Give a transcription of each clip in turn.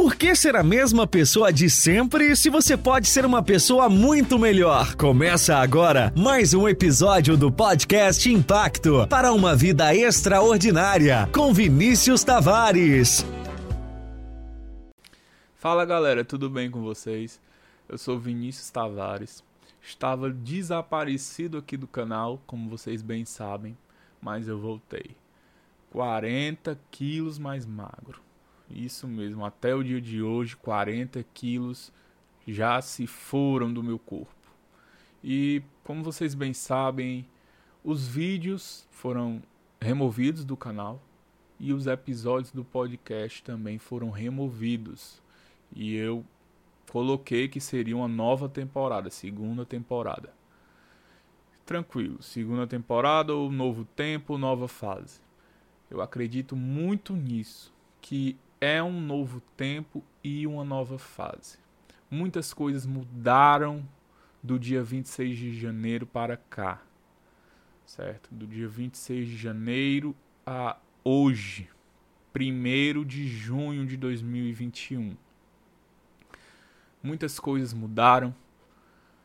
Por que ser a mesma pessoa de sempre se você pode ser uma pessoa muito melhor? Começa agora mais um episódio do podcast Impacto para uma vida extraordinária com Vinícius Tavares. Fala galera, tudo bem com vocês? Eu sou Vinícius Tavares. Estava desaparecido aqui do canal, como vocês bem sabem, mas eu voltei. 40 quilos mais magro. Isso mesmo, até o dia de hoje, 40 quilos já se foram do meu corpo. E como vocês bem sabem, os vídeos foram removidos do canal e os episódios do podcast também foram removidos. E eu coloquei que seria uma nova temporada, segunda temporada. Tranquilo, segunda temporada ou novo tempo, nova fase. Eu acredito muito nisso, que é um novo tempo e uma nova fase. Muitas coisas mudaram do dia 26 de janeiro para cá. Certo? Do dia 26 de janeiro a hoje, 1 de junho de 2021. Muitas coisas mudaram,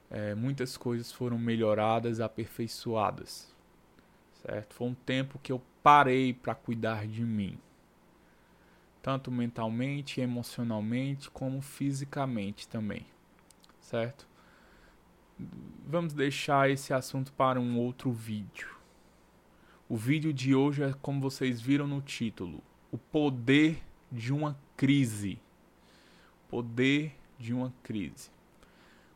é, muitas coisas foram melhoradas, aperfeiçoadas. Certo? Foi um tempo que eu parei para cuidar de mim tanto mentalmente, emocionalmente, como fisicamente também, certo? Vamos deixar esse assunto para um outro vídeo. O vídeo de hoje é como vocês viram no título: O poder de uma crise. Poder de uma crise.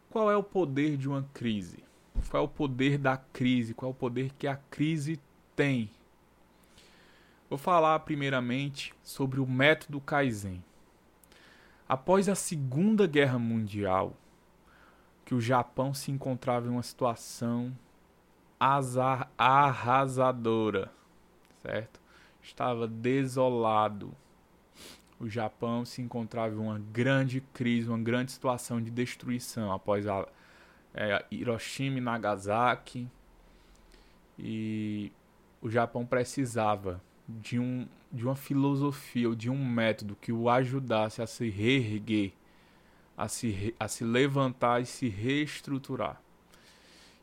Qual é o poder de uma crise? Qual é o poder da crise? Qual é o poder que a crise tem? Vou falar primeiramente sobre o método Kaizen. Após a Segunda Guerra Mundial, que o Japão se encontrava em uma situação azar, arrasadora, certo? Estava desolado. O Japão se encontrava em uma grande crise, uma grande situação de destruição após a é, Hiroshima e Nagasaki. E o Japão precisava de, um, de uma filosofia ou de um método que o ajudasse a se reerguer, a se, a se levantar e se reestruturar.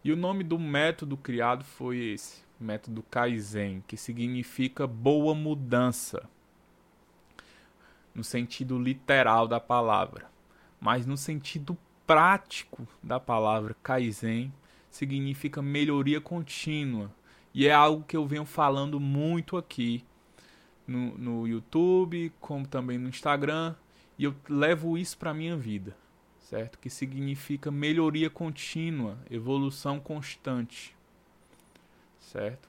E o nome do método criado foi esse, método Kaizen, que significa boa mudança, no sentido literal da palavra, mas no sentido prático da palavra Kaizen significa melhoria contínua, e é algo que eu venho falando muito aqui no, no YouTube, como também no Instagram, e eu levo isso para minha vida, certo? Que significa melhoria contínua, evolução constante, certo?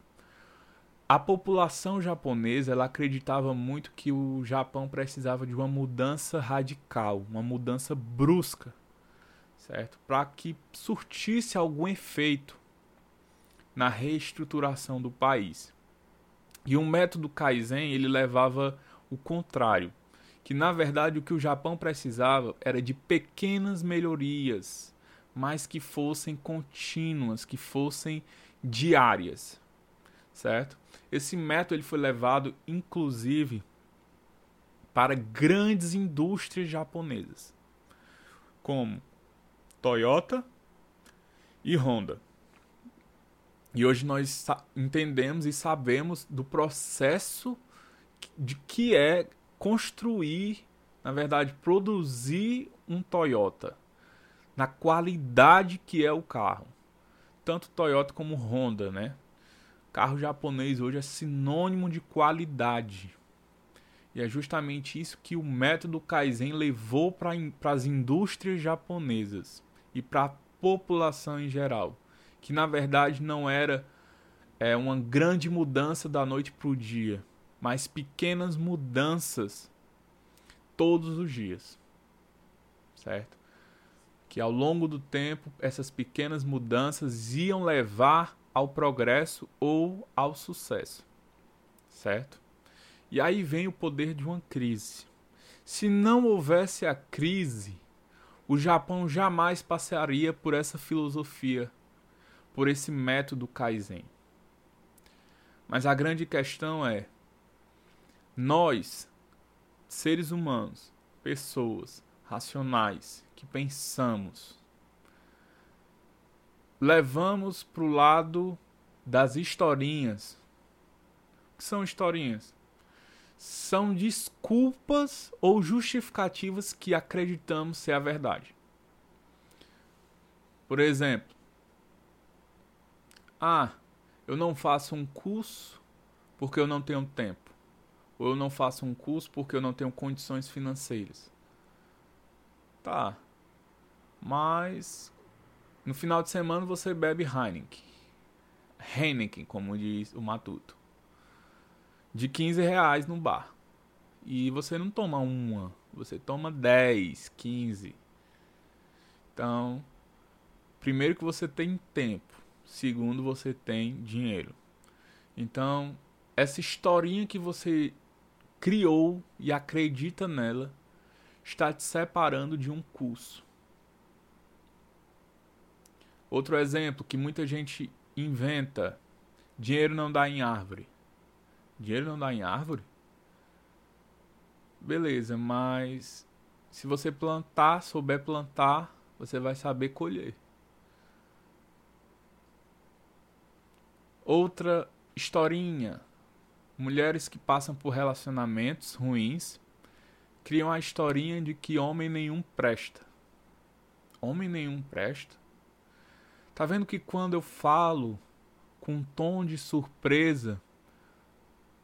A população japonesa ela acreditava muito que o Japão precisava de uma mudança radical, uma mudança brusca, certo? Para que surtisse algum efeito na reestruturação do país. E o método Kaizen ele levava o contrário, que na verdade o que o Japão precisava era de pequenas melhorias, mas que fossem contínuas, que fossem diárias, certo? Esse método ele foi levado inclusive para grandes indústrias japonesas, como Toyota e Honda. E hoje nós entendemos e sabemos do processo de que é construir, na verdade, produzir um Toyota, na qualidade que é o carro. Tanto Toyota como Honda, né? Carro japonês hoje é sinônimo de qualidade. E é justamente isso que o método Kaizen levou para as indústrias japonesas e para a população em geral que na verdade não era é, uma grande mudança da noite para o dia, mas pequenas mudanças todos os dias, certo? Que ao longo do tempo essas pequenas mudanças iam levar ao progresso ou ao sucesso, certo? E aí vem o poder de uma crise. Se não houvesse a crise, o Japão jamais passaria por essa filosofia por esse método Kaizen. Mas a grande questão é: nós, seres humanos, pessoas racionais que pensamos, levamos para o lado das historinhas. O que são historinhas? São desculpas ou justificativas que acreditamos ser a verdade. Por exemplo, ah, eu não faço um curso porque eu não tenho tempo. Ou eu não faço um curso porque eu não tenho condições financeiras. Tá. Mas no final de semana você bebe Heineken. Heineken, como diz o Matuto. De 15 reais no bar. E você não toma uma, você toma 10, 15. Então, primeiro que você tem tempo, segundo você tem dinheiro. Então, essa historinha que você criou e acredita nela está te separando de um curso. Outro exemplo que muita gente inventa: dinheiro não dá em árvore. Dinheiro não dá em árvore? Beleza, mas se você plantar, souber plantar, você vai saber colher. Outra historinha. Mulheres que passam por relacionamentos ruins criam a historinha de que homem nenhum presta. Homem nenhum presta? Tá vendo que quando eu falo com um tom de surpresa,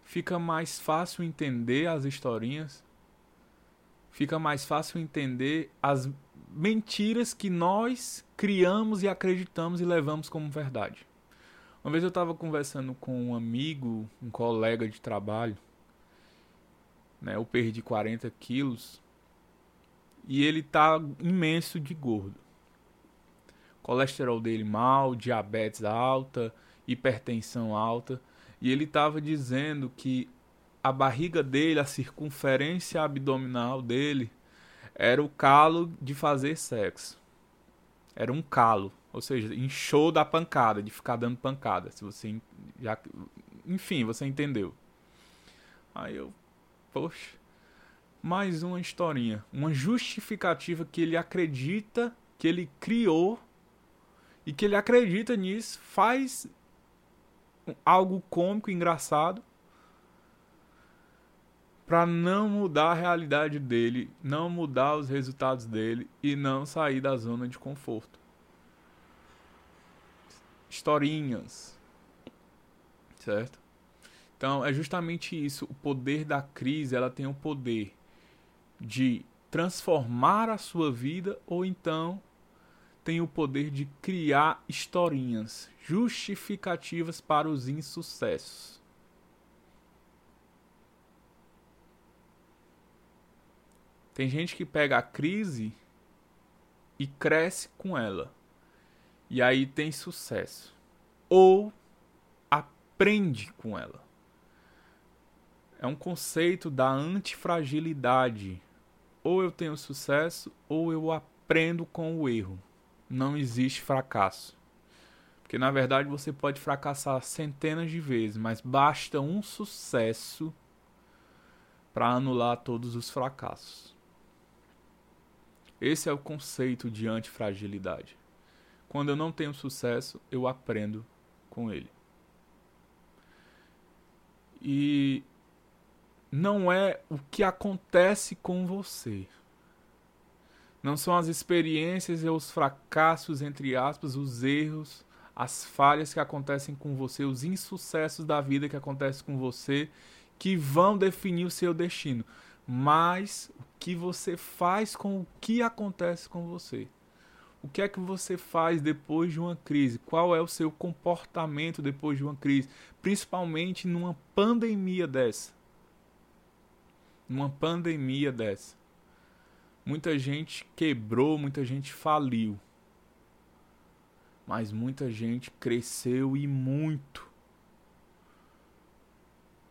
fica mais fácil entender as historinhas? Fica mais fácil entender as mentiras que nós criamos e acreditamos e levamos como verdade. Uma vez eu estava conversando com um amigo, um colega de trabalho, né? Eu perdi 40 quilos e ele tá imenso de gordo colesterol dele mal, diabetes alta, hipertensão alta, e ele estava dizendo que a barriga dele, a circunferência abdominal dele, era o calo de fazer sexo. Era um calo, ou seja, inchou da pancada, de ficar dando pancada. Se você já, enfim, você entendeu. Aí eu, poxa, mais uma historinha, uma justificativa que ele acredita que ele criou e que ele acredita nisso, faz algo cômico, engraçado, para não mudar a realidade dele, não mudar os resultados dele e não sair da zona de conforto. Historinhas. Certo? Então, é justamente isso, o poder da crise, ela tem o poder de transformar a sua vida ou então tem o poder de criar historinhas justificativas para os insucessos. Tem gente que pega a crise e cresce com ela. E aí tem sucesso. Ou aprende com ela. É um conceito da antifragilidade. Ou eu tenho sucesso, ou eu aprendo com o erro não existe fracasso. Porque na verdade você pode fracassar centenas de vezes, mas basta um sucesso para anular todos os fracassos. Esse é o conceito de antifragilidade. Quando eu não tenho sucesso, eu aprendo com ele. E não é o que acontece com você. Não são as experiências e os fracassos, entre aspas, os erros, as falhas que acontecem com você, os insucessos da vida que acontecem com você, que vão definir o seu destino. Mas o que você faz com o que acontece com você. O que é que você faz depois de uma crise? Qual é o seu comportamento depois de uma crise? Principalmente numa pandemia dessa. Numa pandemia dessa. Muita gente quebrou, muita gente faliu. Mas muita gente cresceu e muito.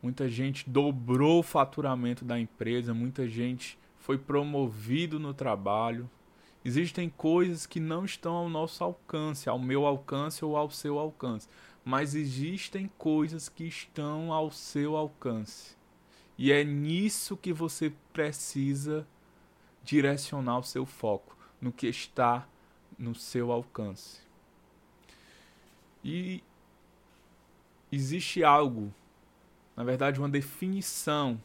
Muita gente dobrou o faturamento da empresa, muita gente foi promovido no trabalho. Existem coisas que não estão ao nosso alcance, ao meu alcance ou ao seu alcance, mas existem coisas que estão ao seu alcance. E é nisso que você precisa direcionar o seu foco no que está no seu alcance. E existe algo, na verdade, uma definição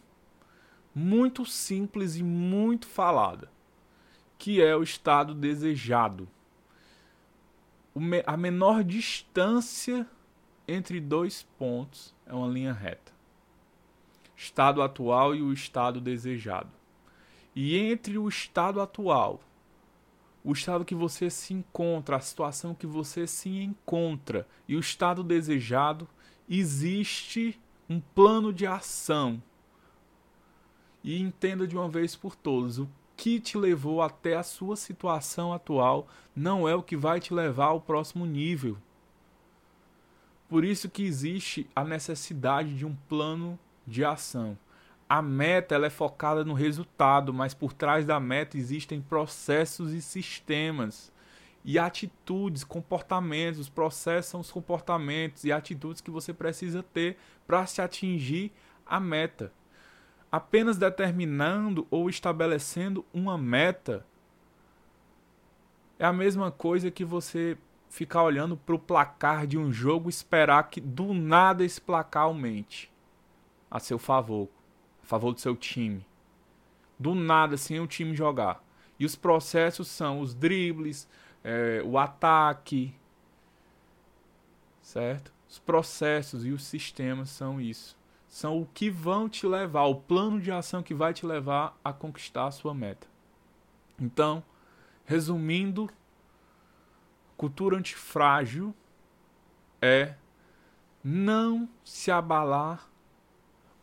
muito simples e muito falada, que é o estado desejado. a menor distância entre dois pontos é uma linha reta. Estado atual e o estado desejado. E entre o estado atual, o estado que você se encontra, a situação que você se encontra e o estado desejado, existe um plano de ação. E entenda de uma vez por todas, o que te levou até a sua situação atual não é o que vai te levar ao próximo nível. Por isso que existe a necessidade de um plano de ação a meta ela é focada no resultado, mas por trás da meta existem processos e sistemas e atitudes, comportamentos. Os processos são os comportamentos e atitudes que você precisa ter para se atingir a meta. Apenas determinando ou estabelecendo uma meta é a mesma coisa que você ficar olhando para o placar de um jogo esperar que do nada esse placar aumente a seu favor a favor do seu time. Do nada, sem o time jogar. E os processos são os dribles, é, o ataque, certo? Os processos e os sistemas são isso. São o que vão te levar, o plano de ação que vai te levar a conquistar a sua meta. Então, resumindo, cultura antifrágil é não se abalar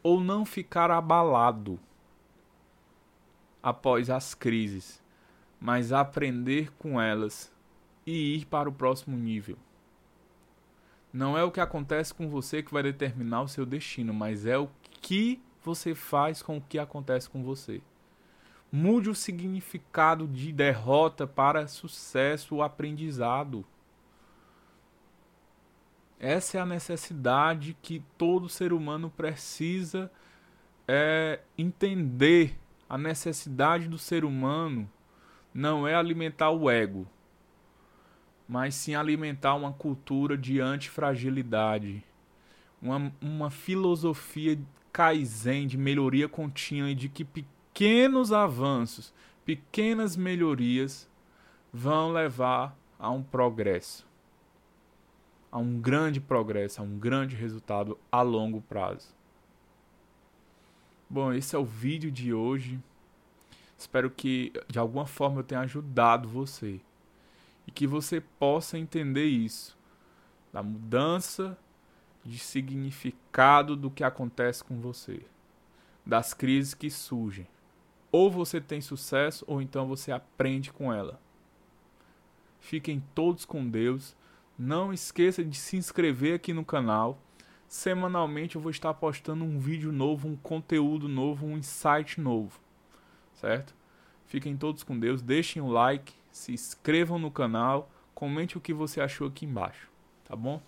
ou não ficar abalado após as crises, mas aprender com elas e ir para o próximo nível. Não é o que acontece com você que vai determinar o seu destino, mas é o que você faz com o que acontece com você. Mude o significado de derrota para sucesso ou aprendizado. Essa é a necessidade que todo ser humano precisa é, entender. A necessidade do ser humano não é alimentar o ego, mas sim alimentar uma cultura de antifragilidade, uma, uma filosofia kaizen de melhoria contínua e de que pequenos avanços, pequenas melhorias vão levar a um progresso a um grande progresso, a um grande resultado a longo prazo. Bom, esse é o vídeo de hoje. Espero que de alguma forma eu tenha ajudado você que você possa entender isso, da mudança de significado do que acontece com você, das crises que surgem. Ou você tem sucesso ou então você aprende com ela. Fiquem todos com Deus não esqueça de se inscrever aqui no canal. Semanalmente eu vou estar postando um vídeo novo, um conteúdo novo, um insight novo. Certo? Fiquem todos com Deus, deixem o like, se inscrevam no canal, comente o que você achou aqui embaixo, tá bom?